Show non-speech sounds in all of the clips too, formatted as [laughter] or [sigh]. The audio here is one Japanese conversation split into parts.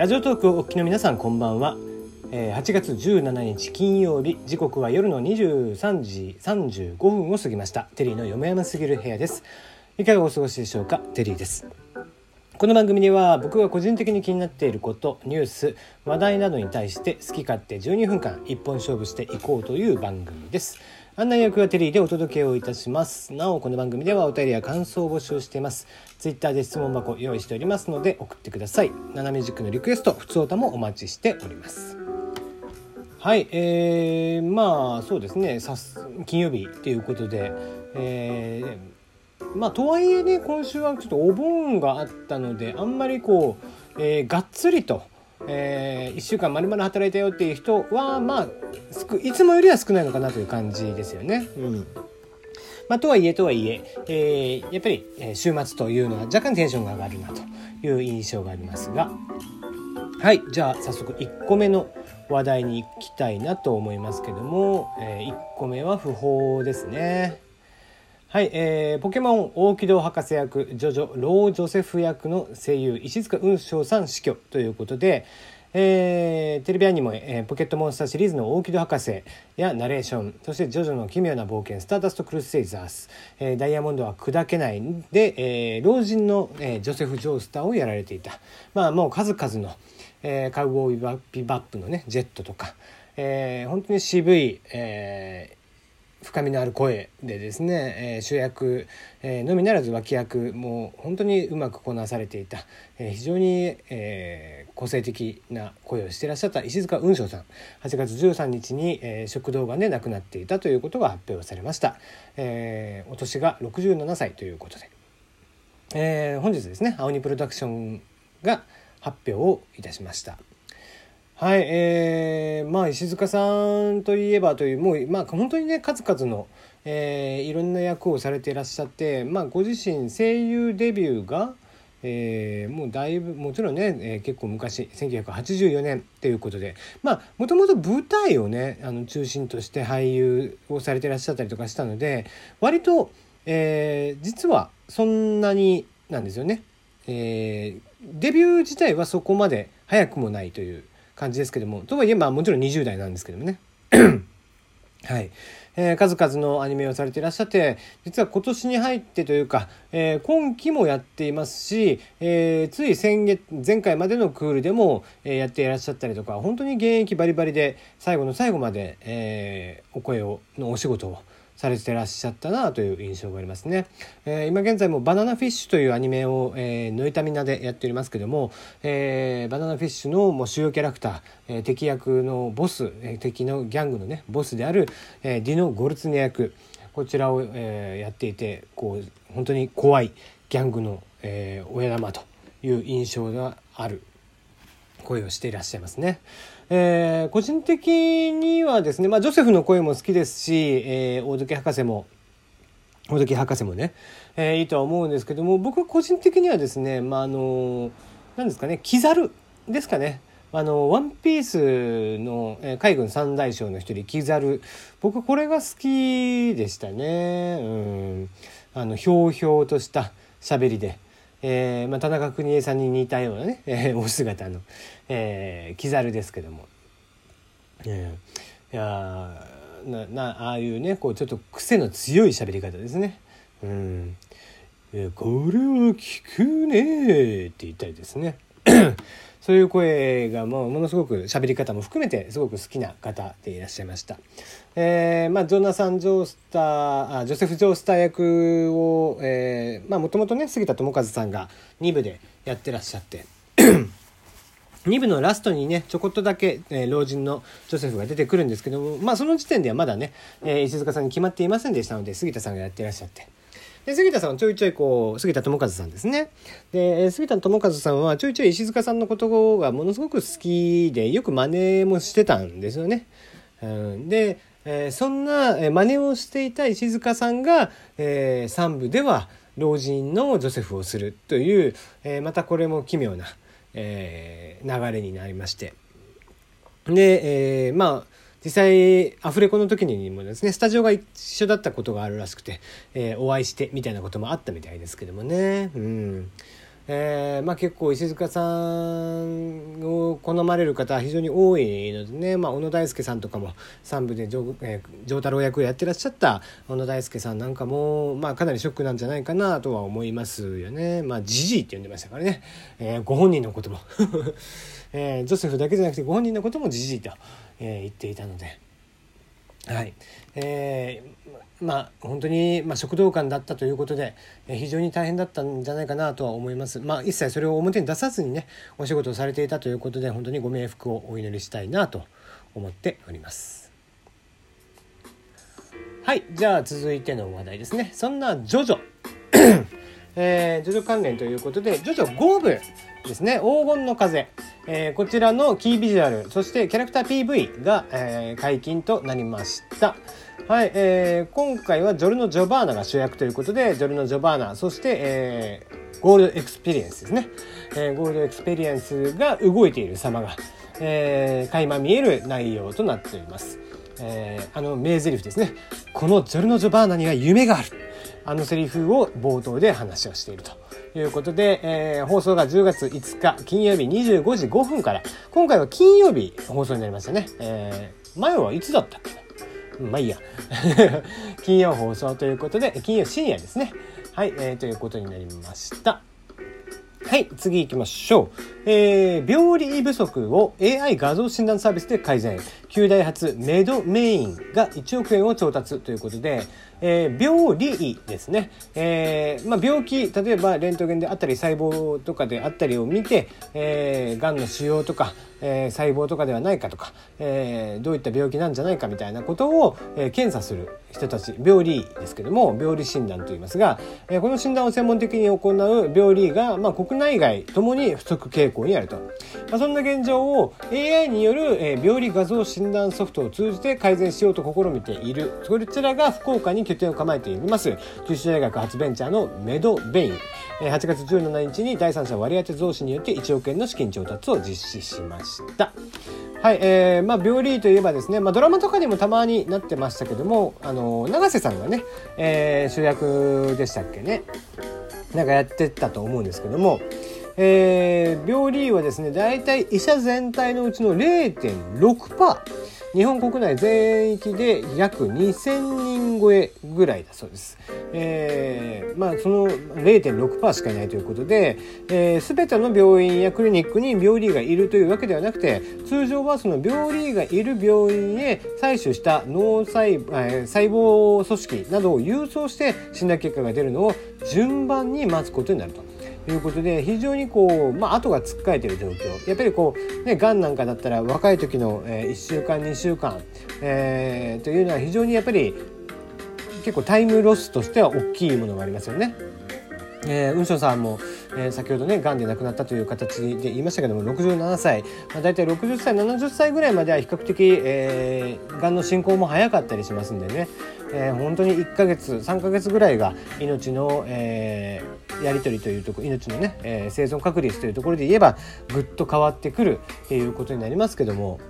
ラジオトークをお聞きの皆さんこんばんは、えー、8月17日金曜日時刻は夜の23時35分を過ぎました。テリーの嫁山すぎる部屋です。いかがお過ごしでしょうか？テリーです。この番組では僕が個人的に気になっていることニュース話題などに対して好き勝手12分間一本勝負していこうという番組です。案内役はテリーでお届けをいたします。なおこの番組ではお便りや感想を募集しています。ツイッターで質問箱用意しておりますので送ってください。斜め軸のリクエスト普通歌もお待ちしております。はいえー、まあそうですね。さ金曜日ということでえーまあとはいえね今週はちょっとお盆があったのであんまりこう、えー、がっつりと、えー、1週間まるまる働いたよっていう人はまあいつもよりは少ないのかなという感じですよね。うんまあ、とはいえとはいええー、やっぱり週末というのは若干テンションが上がるなという印象がありますがはいじゃあ早速1個目の話題に行きたいなと思いますけども、えー、1個目は不法ですね。はい、えー、ポケモン大木戸博士役ジョジョロー・ジョセフ役の声優石塚雲翔さん死去ということで、えー、テレビアニメ、えー、ポケットモンスターシリーズの大木戸博士やナレーションそしてジョジョの奇妙な冒険スターダスト・クルセイザース、えー、ダイヤモンドは砕けないで、えー、老人の、えー、ジョセフ・ジョースターをやられていた。まあもう数々の、えー、カウボーイビバップのねジェットとか、えー、本当に渋い、えー、深みのある声でですね、えー、主役、えー、のみならず脇役も本当にうまくこなされていた、えー、非常に、えー、個性的な声をしてらっしゃった石塚雲翔さん。8月13日に、えー、食道がんで亡くなっていたということが発表されました、えー、お年が67歳ということで、えー、本日ですね青鬼プロダクションが発表をいたしました。はい、えー、まあ石塚さんといえばというもうまあ本当にね数々の、えー、いろんな役をされていらっしゃって、まあ、ご自身声優デビューが、えー、もうだいぶもちろんね、えー、結構昔1984年ということでまあもともと舞台をねあの中心として俳優をされていらっしゃったりとかしたので割と、えー、実はそんなになんですよね。えー、デビュー自体はそこまで早くもないという感じですけども。とはいえまあもちろん20代なんですけどもね。[coughs] はい、えー、数々のアニメをされていらっしゃって実は今年に入ってというか、えー、今期もやっていますし、えー、つい先月前回までのクールでも、えー、やっていらっしゃったりとか本当に現役バリバリで最後の最後まで、えー、お声をのお仕事をされてらっしゃったなという印象がありますね。えー、今現在もバナナフィッシュというアニメを、えー、ノイタミナでやっておりますけども、えー、バナナフィッシュのもう主要キャラクター、えー、敵役のボス、えー、敵のギャングのねボスである、えー、ディノ・ゴルツネ役こちらを、えー、やっていてこう本当に怖いギャングの、えー、親玉という印象がある声をしていらっしゃいますね。えー、個人的にはですね、まあ、ジョセフの声も好きですし、えー、大時博士も大時博士もね、えー、いいとは思うんですけども僕個人的にはですね、まあ、あの何ですかねキザルですかね。あのワンピースの、えー、海軍三大将の一人キザル僕これが好きでしたね。うんあのひょうひょうとした喋りで。えーまあ、田中邦衛さんに似たようなね、えー、お姿の、えー、キザルですけども、えー、いやななああいうねこうちょっと癖の強い喋り方ですね。うん。これは効くねって言ったりですね。そういう声がもうものすごく喋り方も含めてすごく好きな方でいらっしゃいました。えー、まあ、ジョナサン・ジョースターあジョセフ・ジョースター役を、まあもともとね杉田智和さんが2部でやってらっしゃって [clears throat] 2部のラストにねちょこっとだけ、えー、老人のジョセフが出てくるんですけどもまあその時点ではまだね、えー、石塚さんに決まっていませんでしたので杉田さんがやってらっしゃって。で杉田さんはちょいちょいこう杉田智和さんですね。で杉田智和さんはちょいちょい石塚さんのことがものすごく好きでよく真似もしてたんですよね。うん、で、えー、そんな真似をしていた石塚さんが、えー、3部では老人のジョセフをするという、えー、またこれも奇妙な、えー、流れになりまして。で、えー、まあ実際アフレコの時にもですねスタジオが一緒だったことがあるらしくて、えー、お会いしてみたいなこともあったみたいですけどもね。うん。えーまあ、結構石塚さんを好まれる方は非常に多いのでね、まあ、小野大輔さんとかも3部で丈,、えー、太郎役をやってらっしゃった小野大輔さんなんかも、まあ、かなりショックなんじゃないかなとは思いますよね。まあ、ジジイって呼んでましたからね、えー、ご本人のことも、[laughs] えー、ジョセフだけじゃなくてご本人のこともジジイと、えー、言っていたので。はいえー、まあ本当に、まあ、食道感だったということで、えー、非常に大変だったんじゃないかなとは思います。まあ、一切それを表に出さずにねお仕事をされていたということで本当にご冥福をお祈りしたいなと思っております。はいじゃあ続いての話題ですね。そんなジョジョ [coughs] えー、ジョジョ関連ということで、ジョジョ5部ですね、黄金の風。えー、こちらのキービジュアル、そしてキャラクター PV が、えー、解禁となりました。はい、えー、今回はジョルノ・ジョバーナが主役ということで、ジョルノ・ジョバーナ、そして、えー、ゴールドエクスペリエンスですね。えー、ゴールドエクスペリエンスが動いている様が、えー、垣間見える内容となっております。えー、あの名台詞ですね。このジョルノ・ジョバーナには夢がある。あのセリフを冒頭で話をしていると。いうことで、えー、放送が10月5日金曜日25時5分から今回は金曜日放送になりましたね、えー、前はいつだったっけまあいいや。[laughs] 金曜放送ということで金曜深夜ですね。はい、えー、ということになりました。はい、次行きましょう。えー、病理不足を AI 画像診断サービスで改善。旧大発メドメインが1億円を調達ということで、えー、病理医ですね。えー、まあ、病気、例えばレントゲンであったり細胞とかであったりを見て、えー、癌の腫瘍とか、えー、細胞とかではないかとか、えー、どういった病気なんじゃないかみたいなことを、えー、検査する人たち病理医ですけども病理診断といいますが、えー、この診断を専門的に行う病理医が、まあ、国内外ともに不足傾向にあると、まあ、そんな現状を AI による、えー、病理画像診診断ソフトを通じて改善しようと試みているこちらが福岡に拠点を構えています九州大学発ベンチャーのメドベイン8月17日に第三者割当増資によって1億円の資金調達を実施しました。はい、えー、まあ、病理といえばですね、まあ、ドラマとかにもたまになってましたけども、あの、永瀬さんがね、えー、主役でしたっけね。なんかやってたと思うんですけども、えー、病理医はですね、大体医者全体のうちの0.6%。日本国内全域で約2000人超えぐらいだそうです。えー、まあその0.6%しかいないということで、えー、全ての病院やクリニックに病理医がいるというわけではなくて通常はその病理医がいる病院へ採取した脳細,、えー、細胞組織などを郵送して診断結果が出るのを順番に待つことになると。いうことで非常にこう、まあ、後がつっかえてる状況やっぱりこうねがんなんかだったら若い時の、え、1週間2週間、えー、というのは非常にやっぱり結構タイムロスとしては大きいものがありますよね。えー、雲翔さんも、えー、先ほどねがんで亡くなったという形で言いましたけども67歳、まあ、大体60歳70歳ぐらいまでは比較的、えー、がんの進行も早かったりしますんでね、えー、本当に1ヶ月3ヶ月ぐらいが命の、えー、やり取りというとこ命のね、えー、生存確率というところで言えばぐっと変わってくるっていうことになりますけども。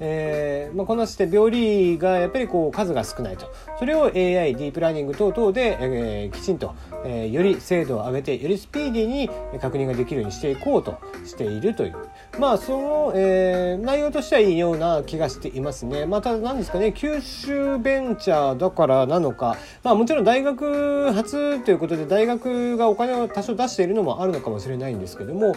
えーまあ、こなして病理がやっぱりこう数が少ないと。それを AI ディープラーニング等々で、えー、きちんと、えー、より精度を上げてよりスピーディーに確認ができるようにしていこうとしているという。まあその、えー、内容としてはいいような気がしていますね。まあただ何ですかね九州ベンチャーだからなのか。まあもちろん大学初ということで大学がお金を多少出しているのもあるのかもしれないんですけども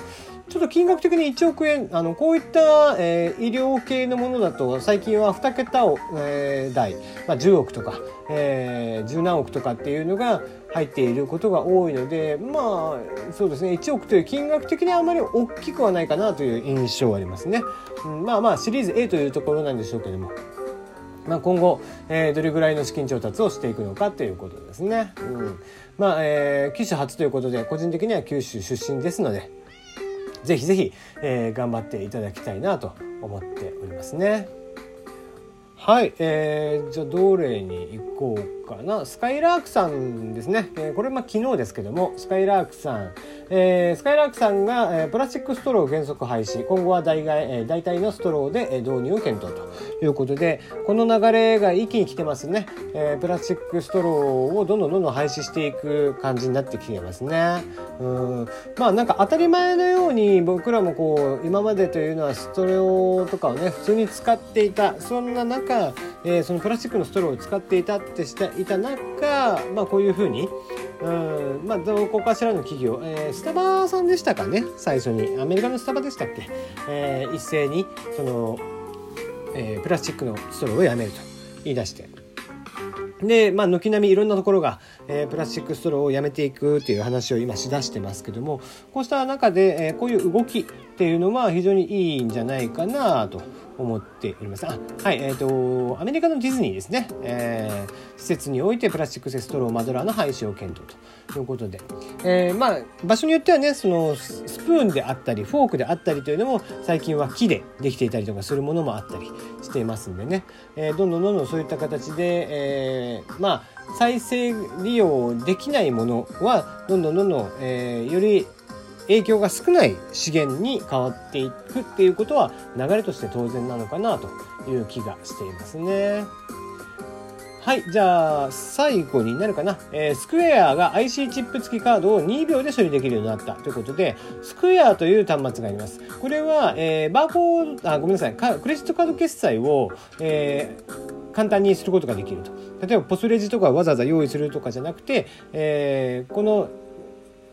ちょっと金額的に1億円あのこういった、えー、医療系のものものだと最近は2桁を、えー、台、まあ、10億とか、えー、10何億とかっていうのが入っていることが多いのでまあそうですね1億という金額的にはあまり大きくはないかなという印象はありますね。うん、まあまあシリーズ A というところなんでしょうけども。まあ、今後、えー、どれぐらいの資金調達をしていくのかということですね。うん、まあ、えー、九州初ということで、個人的には九州出身ですので、ぜひぜひ、えー、頑張っていただきたいなと思っておりますね。はい、えー、じゃあどれに行こうかな？スカイラークさんですね、えー、これまあ昨日ですけどもスカイラークさん、えー、スカイラークさんが、えー、プラスチックストロー原則廃止。今後は代替、えー、代替のストローで、え導入を検討ということでこの流れが一気に来てますね、えー、プラスチックストローをどんどんどんどん廃止していく感じになってきてますね。うん。まあなんか当たり前のように僕らもこう今までというのはストローとかをね普通に使っていた。そんな中、えー、そのプラスチックのストローを使っていたってしていた中まあこういうふうにうんまあどこかしらの企業、えー、スタバさんでしたかね最初に。アメリカのスタバでしたっけ、えー、一斉にその、えー、プラスチックのストローをやめると言い出して。で、まあ、軒並みいろんなところが、えー、プラスチックストローをやめていくっていう話を今しだしてますけどもこうした中で、えー、こういう動きっていうのは非常にいいんじゃないかなと思っております。あはい、えっ、ー、と、アメリカのディズニーですね、えー、施設においてプラスチック製ストローマドラーの廃止を検討ということで、えー、まあ、場所によってはね、そのスプーンであったり、フォークであったりというのも、最近は木でできていたりとかするものもあったりしていますんでね、えー、どんどんどんどんそういった形で、えー、まあ、再生利用できないものは、どんどんどんどん、えー、より影響が少ない資源に変わっていくっていうことは流れとして当然なのかなという気がしていますね。はい。じゃあ、最後になるかな。えー、スクエアが IC チップ付きカードを2秒で処理できるようになったということで、スクエアという端末があります。これは、えー、バーコード、あ、ごめんなさい。クレジットカード決済を、えー、簡単にすることができると。例えば、ポスレジとかわざわざ用意するとかじゃなくて、えー、この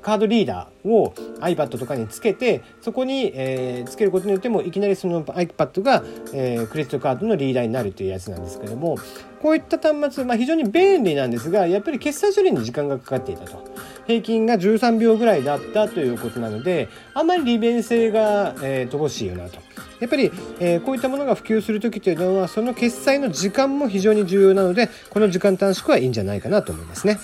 カードリーダーを iPad とかにつけてそこに、えー、つけることによってもいきなりその iPad が、えー、クレジットカードのリーダーになるというやつなんですけどもこういった端末、まあ、非常に便利なんですがやっぱり決済処理に時間がかかっていたと平均が13秒ぐらいだったということなのであまり利便性が、えー、乏しいよなと。やっぱり、えー、こういったものが普及する時というのはその決済の時間も非常に重要なのでこの時間短縮はいいんじゃないかなと思いますね。